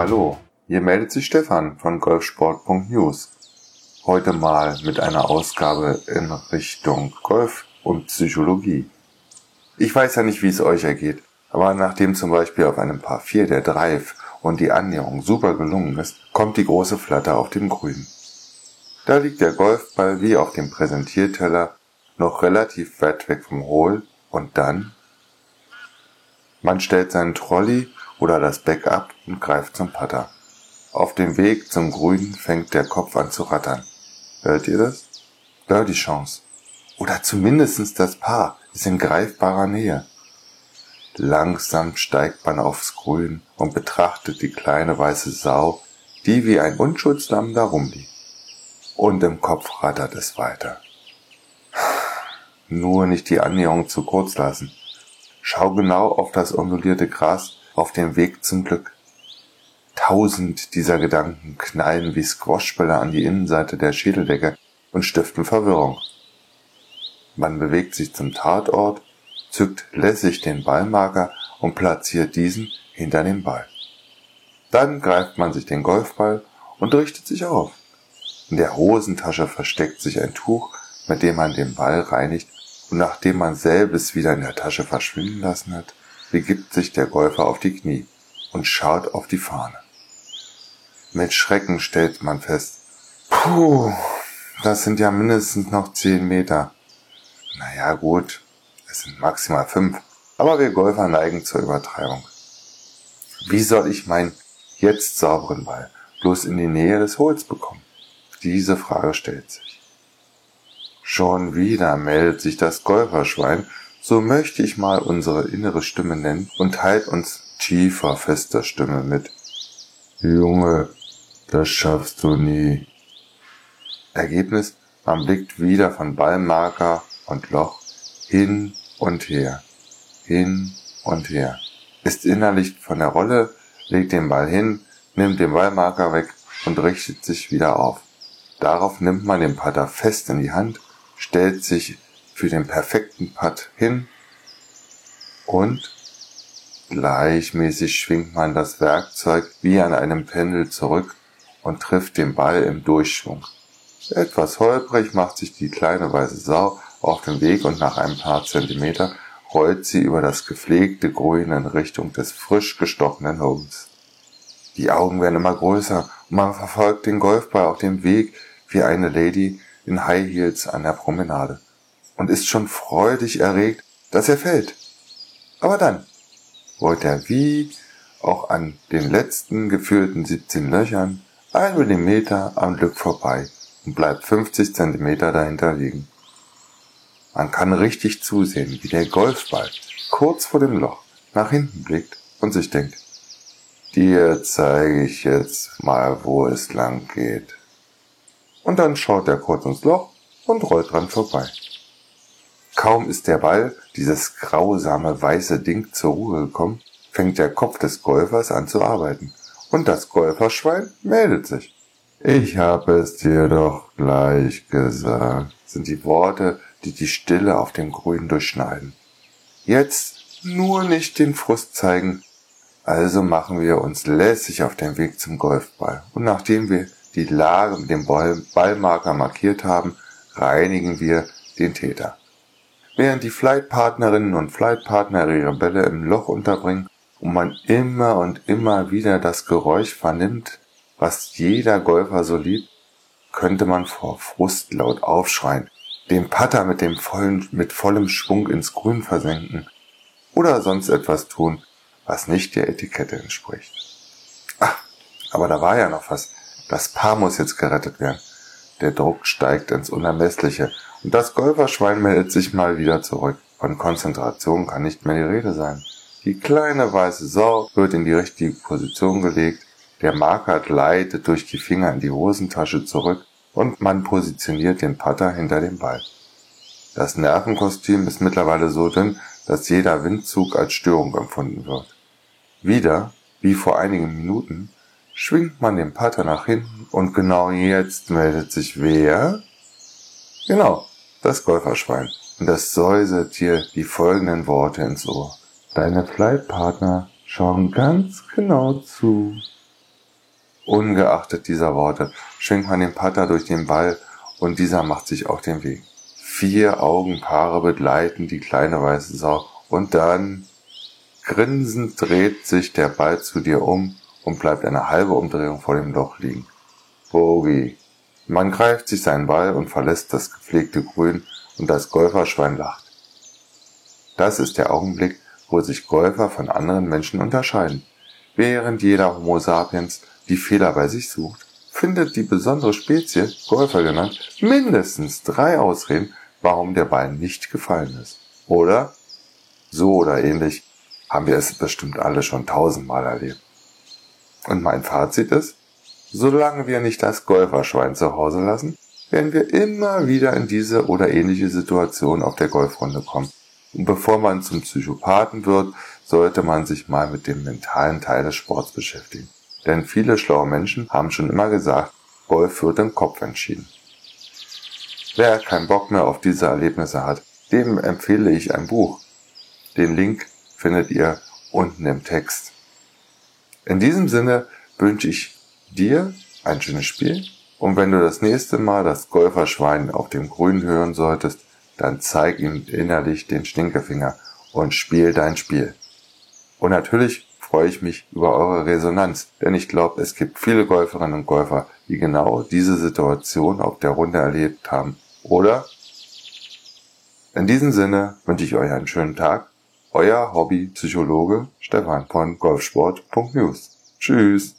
Hallo, hier meldet sich Stefan von golfsport.news. Heute mal mit einer Ausgabe in Richtung Golf und Psychologie. Ich weiß ja nicht, wie es euch ergeht, aber nachdem zum Beispiel auf einem Paar 4 der Drive und die Annäherung super gelungen ist, kommt die große Flatter auf dem Grün. Da liegt der Golfball wie auf dem Präsentierteller noch relativ weit weg vom Hohl und dann man stellt seinen Trolley oder das Backup und greift zum Putter. Auf dem Weg zum Grün fängt der Kopf an zu rattern. Hört ihr das? Birdie Chance. Oder zumindestens das Paar ist in greifbarer Nähe. Langsam steigt man aufs Grün und betrachtet die kleine weiße Sau, die wie ein Unschuldslamm da rumliegt. Und im Kopf rattert es weiter. Nur nicht die Annäherung zu kurz lassen. Schau genau auf das ondulierte Gras auf dem Weg zum Glück. Tausend dieser Gedanken knallen wie Squashbälle an die Innenseite der Schädeldecke und stiften Verwirrung. Man bewegt sich zum Tatort, zückt lässig den Ballmarker und platziert diesen hinter dem Ball. Dann greift man sich den Golfball und richtet sich auf. In der Hosentasche versteckt sich ein Tuch, mit dem man den Ball reinigt und nachdem man selbes wieder in der Tasche verschwinden lassen hat, begibt sich der Golfer auf die Knie und schaut auf die Fahne. Mit Schrecken stellt man fest, puh, das sind ja mindestens noch zehn Meter. Naja gut, es sind maximal fünf, aber wir Golfer neigen zur Übertreibung. Wie soll ich meinen jetzt sauberen Ball bloß in die Nähe des Hols bekommen? Diese Frage stellt sich. Schon wieder meldet sich das Golferschwein, so möchte ich mal unsere innere Stimme nennen und teilt uns tiefer, fester Stimme mit. Junge, das schaffst du nie. Ergebnis, man blickt wieder von Ballmarker und Loch hin und her, hin und her, ist innerlich von der Rolle, legt den Ball hin, nimmt den Ballmarker weg und richtet sich wieder auf. Darauf nimmt man den Putter fest in die Hand stellt sich für den perfekten Putt hin und gleichmäßig schwingt man das Werkzeug wie an einem Pendel zurück und trifft den Ball im Durchschwung. Etwas holprig macht sich die kleine weiße Sau auf den Weg und nach ein paar Zentimeter rollt sie über das gepflegte Grün in Richtung des frisch gestochenen Holes. Die Augen werden immer größer und man verfolgt den Golfball auf dem Weg wie eine Lady, in High Heels an der Promenade und ist schon freudig erregt, dass er fällt. Aber dann rollt er wie auch an den letzten geführten 17 Löchern ein Millimeter am Glück vorbei und bleibt 50 Zentimeter dahinter liegen. Man kann richtig zusehen, wie der Golfball kurz vor dem Loch nach hinten blickt und sich denkt, dir zeige ich jetzt mal, wo es lang geht und dann schaut er kurz ins Loch und rollt dran vorbei. Kaum ist der Ball, dieses grausame weiße Ding, zur Ruhe gekommen, fängt der Kopf des Golfers an zu arbeiten. Und das Golferschwein meldet sich. Ich habe es dir doch gleich gesagt, sind die Worte, die die Stille auf dem Grün durchschneiden. Jetzt nur nicht den Frust zeigen. Also machen wir uns lässig auf den Weg zum Golfball. Und nachdem wir die Lage mit dem Ballmarker markiert haben, reinigen wir den Täter. Während die Flightpartnerinnen und Flightpartner ihre Bälle im Loch unterbringen und man immer und immer wieder das Geräusch vernimmt, was jeder Golfer so liebt, könnte man vor Frust laut aufschreien, den Putter mit dem vollen, mit vollem Schwung ins Grün versenken oder sonst etwas tun, was nicht der Etikette entspricht. Ach, aber da war ja noch was. Das Paar muss jetzt gerettet werden. Der Druck steigt ins Unermessliche und das Golferschwein meldet sich mal wieder zurück. Von Konzentration kann nicht mehr die Rede sein. Die kleine weiße Sau wird in die richtige Position gelegt, der Marker gleitet durch die Finger in die Hosentasche zurück und man positioniert den Putter hinter dem Ball. Das Nervenkostüm ist mittlerweile so dünn, dass jeder Windzug als Störung empfunden wird. Wieder, wie vor einigen Minuten, schwingt man den Putter nach hinten und genau jetzt meldet sich wer? Genau, das Golferschwein. Und das säuselt dir die folgenden Worte ins Ohr. Deine Flightpartner schauen ganz genau zu. Ungeachtet dieser Worte schwingt man den Putter durch den Ball und dieser macht sich auf den Weg. Vier Augenpaare begleiten die kleine weiße Sau und dann grinsend dreht sich der Ball zu dir um und bleibt eine halbe Umdrehung vor dem Loch liegen. Bogey. Man greift sich seinen Ball und verlässt das gepflegte Grün und das Golferschwein lacht. Das ist der Augenblick, wo sich Golfer von anderen Menschen unterscheiden. Während jeder Homo sapiens die Fehler bei sich sucht, findet die besondere Spezie, Golfer genannt, mindestens drei Ausreden, warum der Ball nicht gefallen ist. Oder? So oder ähnlich haben wir es bestimmt alle schon tausendmal erlebt. Und mein Fazit ist, solange wir nicht das Golferschwein zu Hause lassen, werden wir immer wieder in diese oder ähnliche Situation auf der Golfrunde kommen. Und bevor man zum Psychopathen wird, sollte man sich mal mit dem mentalen Teil des Sports beschäftigen. Denn viele schlaue Menschen haben schon immer gesagt, Golf wird im Kopf entschieden. Wer keinen Bock mehr auf diese Erlebnisse hat, dem empfehle ich ein Buch. Den Link findet ihr unten im Text. In diesem Sinne wünsche ich dir ein schönes Spiel und wenn du das nächste Mal das Golferschwein auf dem Grün hören solltest, dann zeig ihm innerlich den Stinkefinger und spiel dein Spiel. Und natürlich freue ich mich über eure Resonanz, denn ich glaube, es gibt viele Golferinnen und Golfer, die genau diese Situation auf der Runde erlebt haben. Oder? In diesem Sinne wünsche ich euch einen schönen Tag. Euer Hobbypsychologe Stefan von golfsport.news. Tschüss.